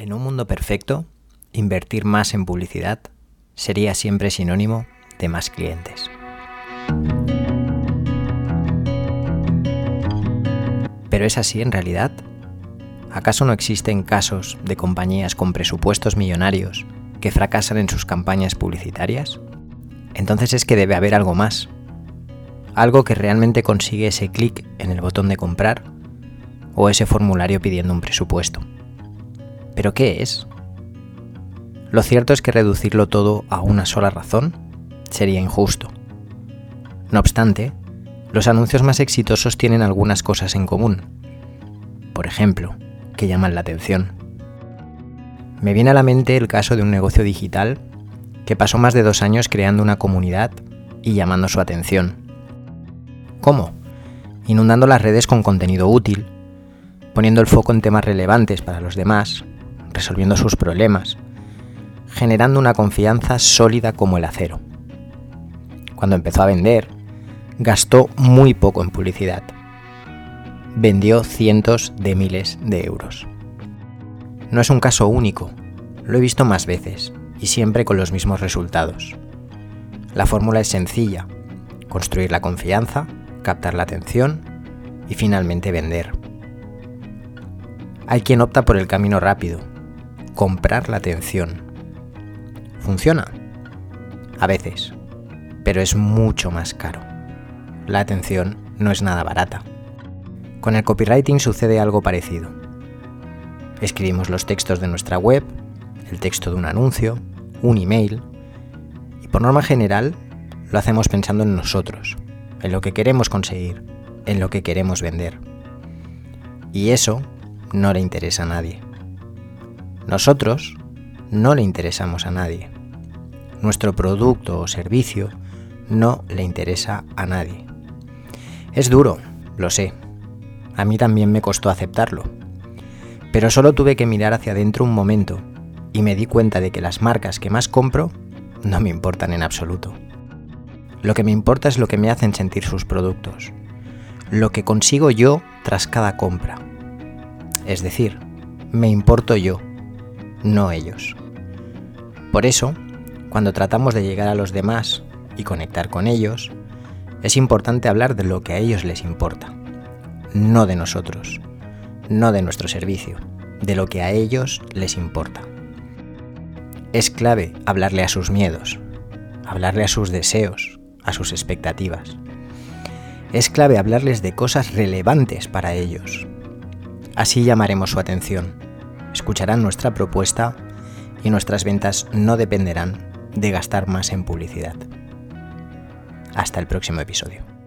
En un mundo perfecto, invertir más en publicidad sería siempre sinónimo de más clientes. ¿Pero es así en realidad? ¿Acaso no existen casos de compañías con presupuestos millonarios que fracasan en sus campañas publicitarias? Entonces es que debe haber algo más. Algo que realmente consigue ese clic en el botón de comprar o ese formulario pidiendo un presupuesto. ¿Pero qué es? Lo cierto es que reducirlo todo a una sola razón sería injusto. No obstante, los anuncios más exitosos tienen algunas cosas en común. Por ejemplo, que llaman la atención. Me viene a la mente el caso de un negocio digital que pasó más de dos años creando una comunidad y llamando su atención. ¿Cómo? Inundando las redes con contenido útil, poniendo el foco en temas relevantes para los demás resolviendo sus problemas, generando una confianza sólida como el acero. Cuando empezó a vender, gastó muy poco en publicidad. Vendió cientos de miles de euros. No es un caso único, lo he visto más veces y siempre con los mismos resultados. La fórmula es sencilla, construir la confianza, captar la atención y finalmente vender. Hay quien opta por el camino rápido, comprar la atención. ¿Funciona? A veces, pero es mucho más caro. La atención no es nada barata. Con el copywriting sucede algo parecido. Escribimos los textos de nuestra web, el texto de un anuncio, un email, y por norma general lo hacemos pensando en nosotros, en lo que queremos conseguir, en lo que queremos vender. Y eso no le interesa a nadie. Nosotros no le interesamos a nadie. Nuestro producto o servicio no le interesa a nadie. Es duro, lo sé. A mí también me costó aceptarlo. Pero solo tuve que mirar hacia adentro un momento y me di cuenta de que las marcas que más compro no me importan en absoluto. Lo que me importa es lo que me hacen sentir sus productos, lo que consigo yo tras cada compra. Es decir, me importo yo no ellos. Por eso, cuando tratamos de llegar a los demás y conectar con ellos, es importante hablar de lo que a ellos les importa, no de nosotros, no de nuestro servicio, de lo que a ellos les importa. Es clave hablarle a sus miedos, hablarle a sus deseos, a sus expectativas. Es clave hablarles de cosas relevantes para ellos. Así llamaremos su atención escucharán nuestra propuesta y nuestras ventas no dependerán de gastar más en publicidad. Hasta el próximo episodio.